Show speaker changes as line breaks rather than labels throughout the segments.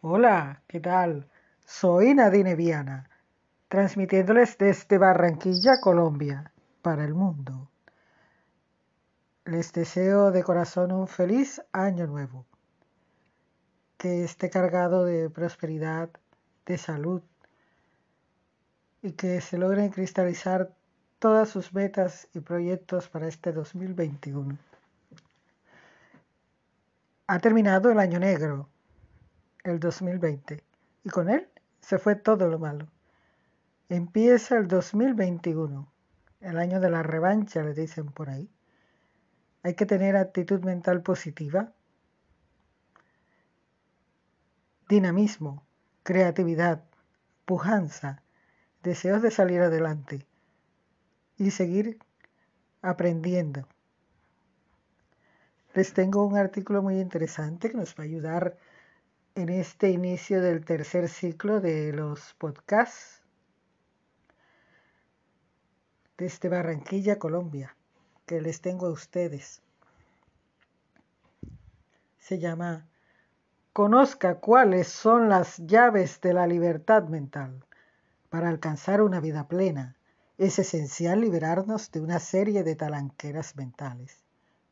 Hola, ¿qué tal? Soy Nadine Viana, transmitiéndoles desde Barranquilla, Colombia, para el mundo. Les deseo de corazón un feliz año nuevo, que esté cargado de prosperidad, de salud y que se logren cristalizar todas sus metas y proyectos para este 2021. Ha terminado el año negro el 2020 y con él se fue todo lo malo. Empieza el 2021, el año de la revancha, le dicen por ahí. Hay que tener actitud mental positiva, dinamismo, creatividad, pujanza, deseos de salir adelante y seguir aprendiendo. Les tengo un artículo muy interesante que nos va a ayudar en este inicio del tercer ciclo de los podcasts desde Barranquilla, Colombia, que les tengo a ustedes. Se llama Conozca cuáles son las llaves de la libertad mental. Para alcanzar una vida plena, es esencial liberarnos de una serie de talanqueras mentales.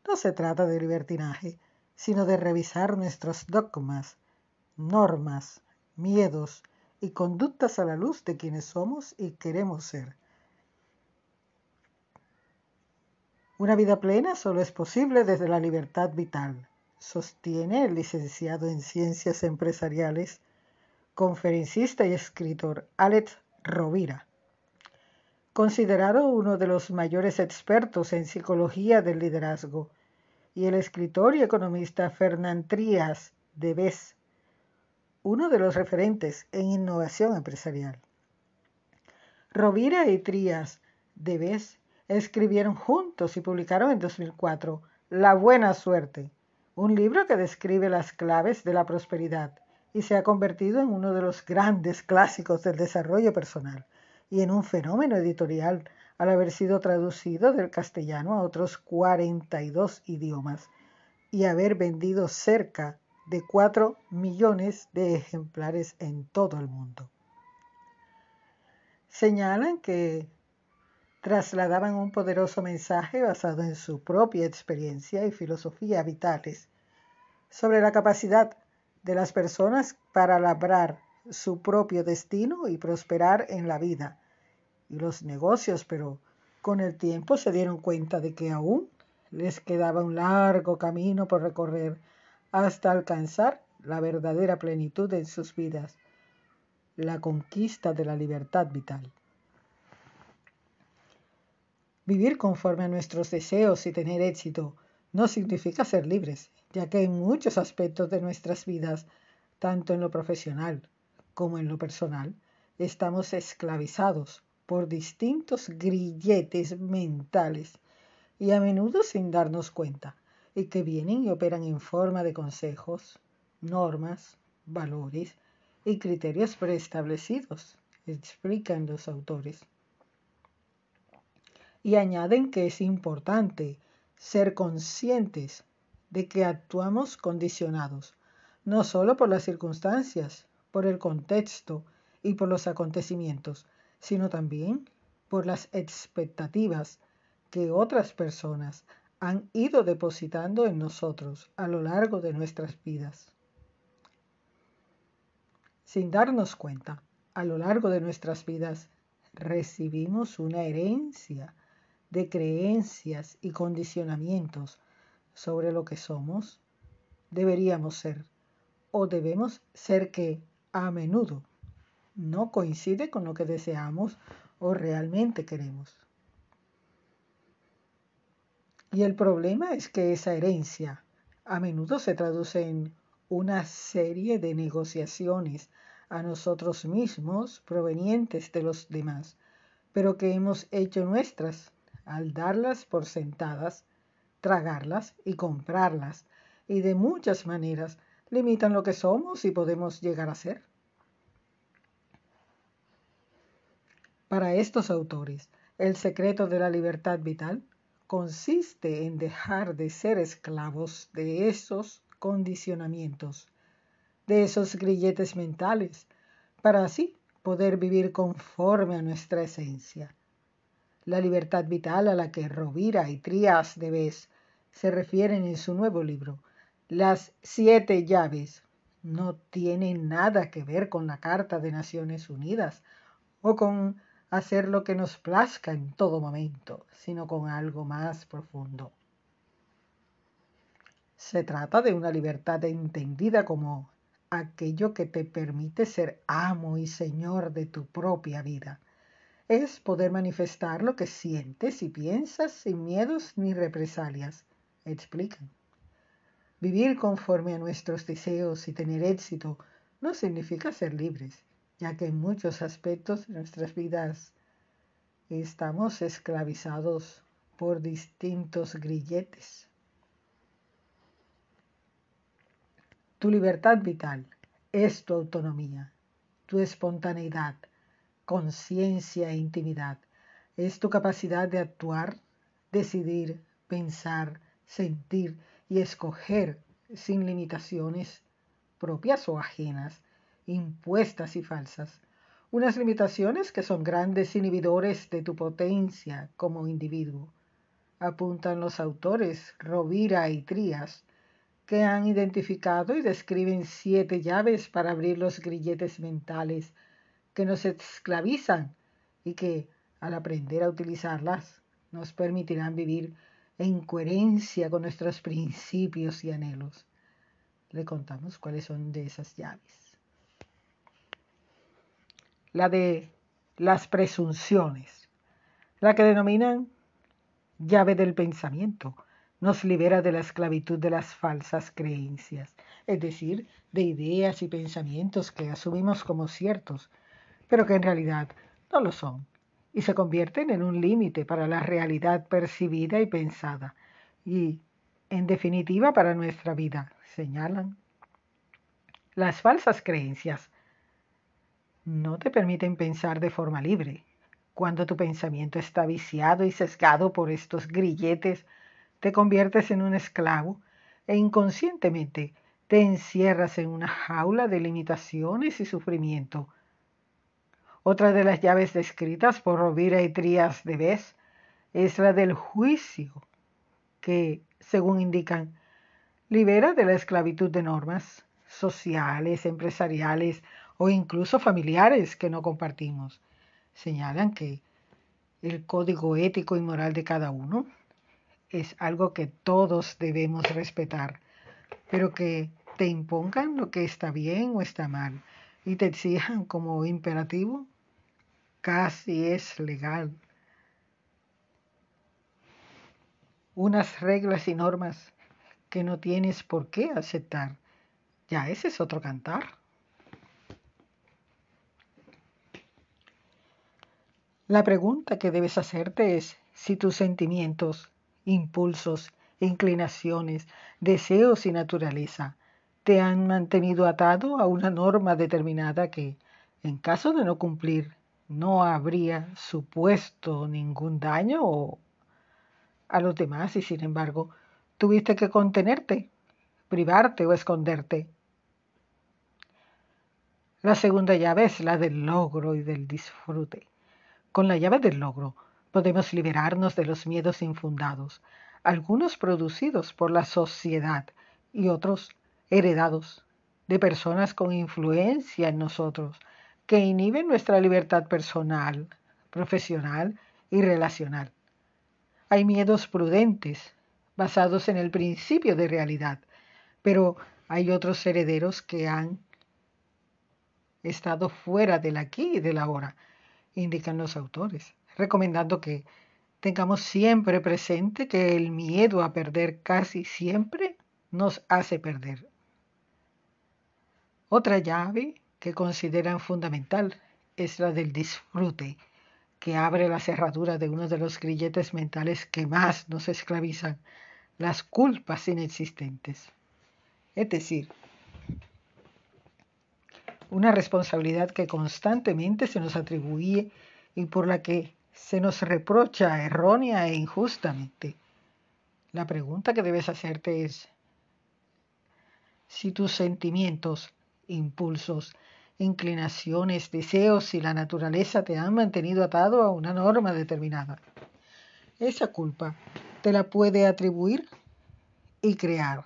No se trata de libertinaje, sino de revisar nuestros dogmas, normas, miedos y conductas a la luz de quienes somos y queremos ser. Una vida plena solo es posible desde la libertad vital, sostiene el licenciado en Ciencias Empresariales, conferencista y escritor Alex Rovira. Considerado uno de los mayores expertos en psicología del liderazgo, y el escritor y economista Fernán Trías de Bes uno de los referentes en innovación empresarial. Rovira y Trías de Bes escribieron juntos y publicaron en 2004 La Buena Suerte, un libro que describe las claves de la prosperidad y se ha convertido en uno de los grandes clásicos del desarrollo personal y en un fenómeno editorial al haber sido traducido del castellano a otros 42 idiomas y haber vendido cerca de 4 millones de ejemplares en todo el mundo. Señalan que trasladaban un poderoso mensaje basado en su propia experiencia y filosofía vitales sobre la capacidad de las personas para labrar su propio destino y prosperar en la vida y los negocios, pero con el tiempo se dieron cuenta de que aún les quedaba un largo camino por recorrer hasta alcanzar la verdadera plenitud en sus vidas, la conquista de la libertad vital. Vivir conforme a nuestros deseos y tener éxito no significa ser libres, ya que en muchos aspectos de nuestras vidas, tanto en lo profesional como en lo personal, estamos esclavizados por distintos grilletes mentales y a menudo sin darnos cuenta y que vienen y operan en forma de consejos, normas, valores y criterios preestablecidos, explican los autores. Y añaden que es importante ser conscientes de que actuamos condicionados, no solo por las circunstancias, por el contexto y por los acontecimientos, sino también por las expectativas que otras personas han ido depositando en nosotros a lo largo de nuestras vidas. Sin darnos cuenta, a lo largo de nuestras vidas recibimos una herencia de creencias y condicionamientos sobre lo que somos, deberíamos ser o debemos ser que a menudo no coincide con lo que deseamos o realmente queremos. Y el problema es que esa herencia a menudo se traduce en una serie de negociaciones a nosotros mismos provenientes de los demás, pero que hemos hecho nuestras al darlas por sentadas, tragarlas y comprarlas, y de muchas maneras limitan lo que somos y podemos llegar a ser. Para estos autores, el secreto de la libertad vital consiste en dejar de ser esclavos de esos condicionamientos, de esos grilletes mentales, para así poder vivir conforme a nuestra esencia. La libertad vital a la que Rovira y Trías de Bes se refieren en su nuevo libro, Las siete llaves, no tiene nada que ver con la Carta de Naciones Unidas o con hacer lo que nos plazca en todo momento, sino con algo más profundo. Se trata de una libertad entendida como aquello que te permite ser amo y señor de tu propia vida. Es poder manifestar lo que sientes y piensas sin miedos ni represalias. Explican. Vivir conforme a nuestros deseos y tener éxito no significa ser libres, ya que en muchos aspectos de nuestras vidas estamos esclavizados por distintos grilletes. Tu libertad vital es tu autonomía, tu espontaneidad, conciencia e intimidad. Es tu capacidad de actuar, decidir, pensar, sentir y escoger sin limitaciones propias o ajenas, impuestas y falsas. Unas limitaciones que son grandes inhibidores de tu potencia como individuo. Apuntan los autores Rovira y Trías, que han identificado y describen siete llaves para abrir los grilletes mentales que nos esclavizan y que, al aprender a utilizarlas, nos permitirán vivir en coherencia con nuestros principios y anhelos. Le contamos cuáles son de esas llaves. La de las presunciones, la que denominan llave del pensamiento, nos libera de la esclavitud de las falsas creencias, es decir, de ideas y pensamientos que asumimos como ciertos, pero que en realidad no lo son y se convierten en un límite para la realidad percibida y pensada, y, en definitiva, para nuestra vida, señalan. Las falsas creencias no te permiten pensar de forma libre. Cuando tu pensamiento está viciado y sesgado por estos grilletes, te conviertes en un esclavo e inconscientemente te encierras en una jaula de limitaciones y sufrimiento otra de las llaves descritas por Rovira y Trías de Bes es la del juicio, que, según indican, libera de la esclavitud de normas sociales, empresariales o incluso familiares que no compartimos. Señalan que el código ético y moral de cada uno es algo que todos debemos respetar, pero que te impongan lo que está bien o está mal y te exijan como imperativo casi es legal. Unas reglas y normas que no tienes por qué aceptar. Ya ese es otro cantar. La pregunta que debes hacerte es si tus sentimientos, impulsos, inclinaciones, deseos y naturaleza te han mantenido atado a una norma determinada que, en caso de no cumplir, no habría supuesto ningún daño a los demás y sin embargo tuviste que contenerte, privarte o esconderte. La segunda llave es la del logro y del disfrute. Con la llave del logro podemos liberarnos de los miedos infundados, algunos producidos por la sociedad y otros heredados de personas con influencia en nosotros, que inhiben nuestra libertad personal, profesional y relacional. Hay miedos prudentes, basados en el principio de realidad, pero hay otros herederos que han estado fuera del aquí y del ahora, indican los autores, recomendando que tengamos siempre presente que el miedo a perder casi siempre nos hace perder. Otra llave que consideran fundamental es la del disfrute, que abre la cerradura de uno de los grilletes mentales que más nos esclavizan, las culpas inexistentes. Es decir, una responsabilidad que constantemente se nos atribuye y por la que se nos reprocha errónea e injustamente. La pregunta que debes hacerte es si tus sentimientos impulsos, inclinaciones, deseos y la naturaleza te han mantenido atado a una norma determinada. Esa culpa te la puede atribuir y crear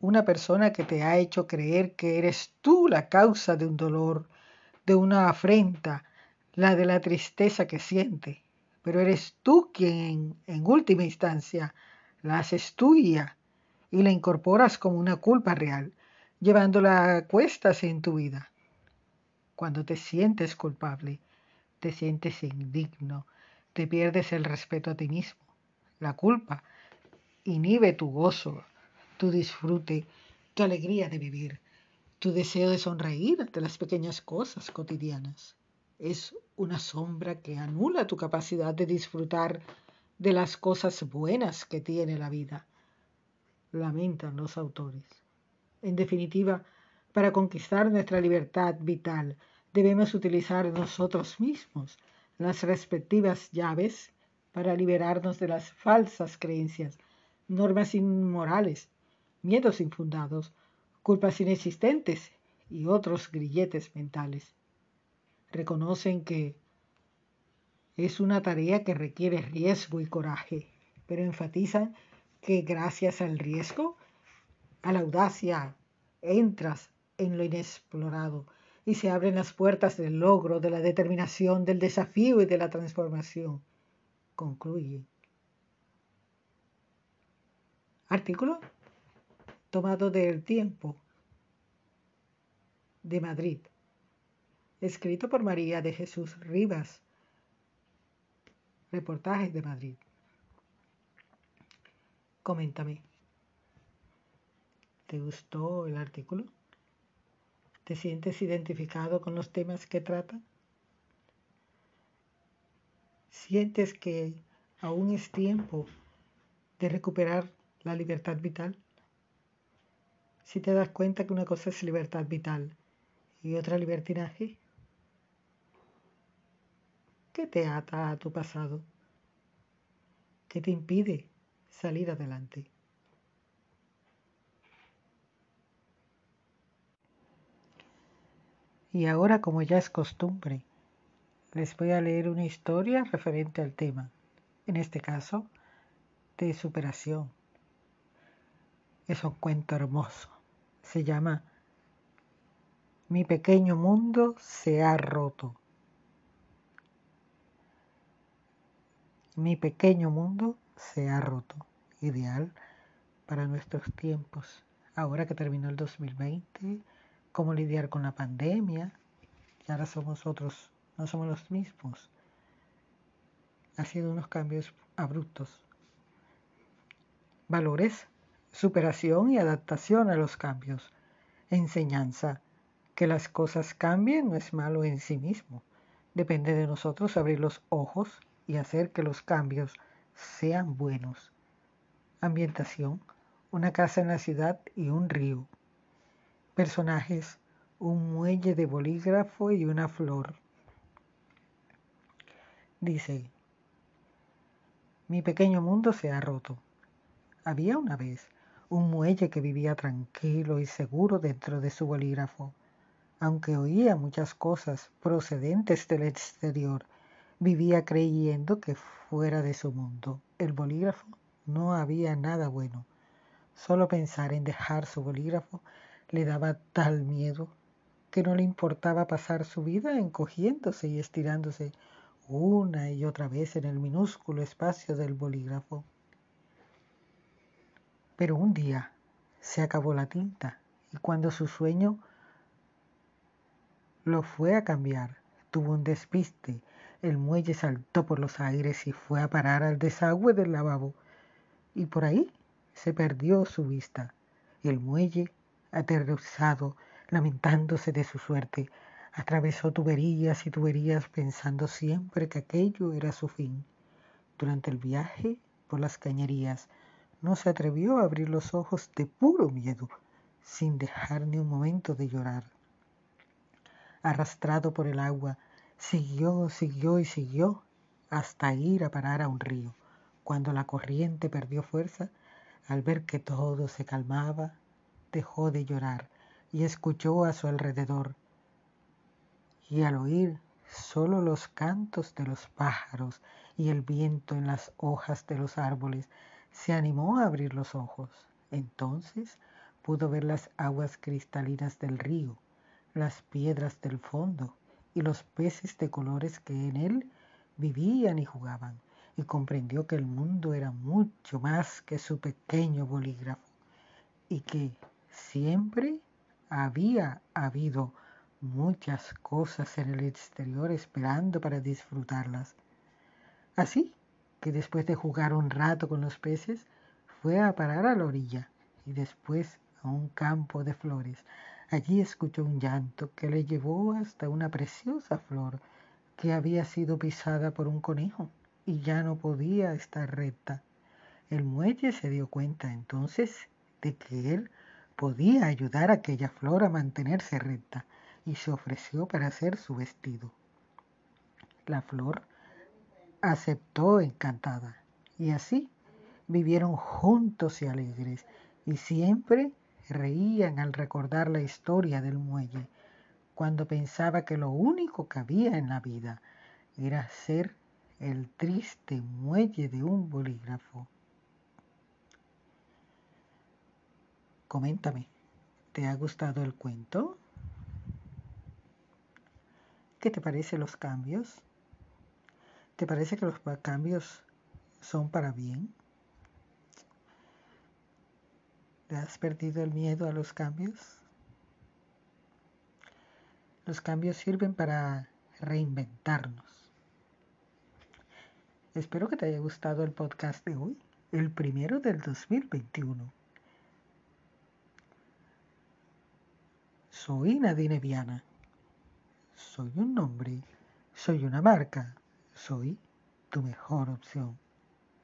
una persona que te ha hecho creer que eres tú la causa de un dolor, de una afrenta, la de la tristeza que siente, pero eres tú quien en última instancia la haces tuya y la incorporas como una culpa real, llevándola a cuestas en tu vida. Cuando te sientes culpable, te sientes indigno, te pierdes el respeto a ti mismo. La culpa inhibe tu gozo, tu disfrute, tu alegría de vivir, tu deseo de sonreír ante las pequeñas cosas cotidianas. Es una sombra que anula tu capacidad de disfrutar de las cosas buenas que tiene la vida, lamentan los autores. En definitiva, para conquistar nuestra libertad vital, debemos utilizar nosotros mismos las respectivas llaves para liberarnos de las falsas creencias, normas inmorales miedos infundados, culpas inexistentes y otros grilletes mentales. Reconocen que es una tarea que requiere riesgo y coraje, pero enfatizan que gracias al riesgo, a la audacia, entras en lo inexplorado y se abren las puertas del logro, de la determinación, del desafío y de la transformación. Concluye. Artículo tomado del tiempo de Madrid, escrito por María de Jesús Rivas, reportajes de Madrid. Coméntame. ¿Te gustó el artículo? ¿Te sientes identificado con los temas que trata? ¿Sientes que aún es tiempo de recuperar la libertad vital? Si te das cuenta que una cosa es libertad vital y otra libertinaje? ¿Qué te ata a tu pasado? ¿Qué te impide salir adelante? Y ahora, como ya es costumbre, les voy a leer una historia referente al tema, en este caso, de superación. Es un cuento hermoso se llama Mi pequeño mundo se ha roto. Mi pequeño mundo se ha roto. Ideal para nuestros tiempos. Ahora que terminó el 2020, cómo lidiar con la pandemia. Y ahora somos otros, no somos los mismos. Ha sido unos cambios abruptos. Valores superación y adaptación a los cambios. Enseñanza. Que las cosas cambien no es malo en sí mismo. Depende de nosotros abrir los ojos y hacer que los cambios sean buenos. Ambientación. Una casa en la ciudad y un río. Personajes. Un muelle de bolígrafo y una flor. Dice, mi pequeño mundo se ha roto. Había una vez un muelle que vivía tranquilo y seguro dentro de su bolígrafo. Aunque oía muchas cosas procedentes del exterior, vivía creyendo que fuera de su mundo, el bolígrafo, no había nada bueno. Solo pensar en dejar su bolígrafo le daba tal miedo que no le importaba pasar su vida encogiéndose y estirándose una y otra vez en el minúsculo espacio del bolígrafo. Pero un día se acabó la tinta y cuando su sueño lo fue a cambiar, tuvo un despiste. El muelle saltó por los aires y fue a parar al desagüe del lavabo. Y por ahí se perdió su vista. El muelle, aterrorizado, lamentándose de su suerte, atravesó tuberías y tuberías pensando siempre que aquello era su fin. Durante el viaje por las cañerías, no se atrevió a abrir los ojos de puro miedo, sin dejar ni un momento de llorar. Arrastrado por el agua, siguió, siguió y siguió hasta ir a parar a un río. Cuando la corriente perdió fuerza, al ver que todo se calmaba, dejó de llorar, y escuchó a su alrededor. Y al oír solo los cantos de los pájaros y el viento en las hojas de los árboles, se animó a abrir los ojos. Entonces pudo ver las aguas cristalinas del río, las piedras del fondo y los peces de colores que en él vivían y jugaban, y comprendió que el mundo era mucho más que su pequeño bolígrafo y que siempre había habido muchas cosas en el exterior esperando para disfrutarlas. Así que después de jugar un rato con los peces, fue a parar a la orilla y después a un campo de flores. Allí escuchó un llanto que le llevó hasta una preciosa flor que había sido pisada por un conejo y ya no podía estar recta. El muelle se dio cuenta entonces de que él podía ayudar a aquella flor a mantenerse recta y se ofreció para hacer su vestido. La flor aceptó encantada y así vivieron juntos y alegres y siempre reían al recordar la historia del muelle, cuando pensaba que lo único que había en la vida era ser el triste muelle de un bolígrafo. Coméntame, ¿te ha gustado el cuento? ¿Qué te parecen los cambios? ¿Te parece que los cambios son para bien? ¿Te has perdido el miedo a los cambios? Los cambios sirven para reinventarnos. Espero que te haya gustado el podcast de hoy, el primero del 2021. Soy Nadine Viana. Soy un nombre. Soy una marca. Soy tu mejor opción.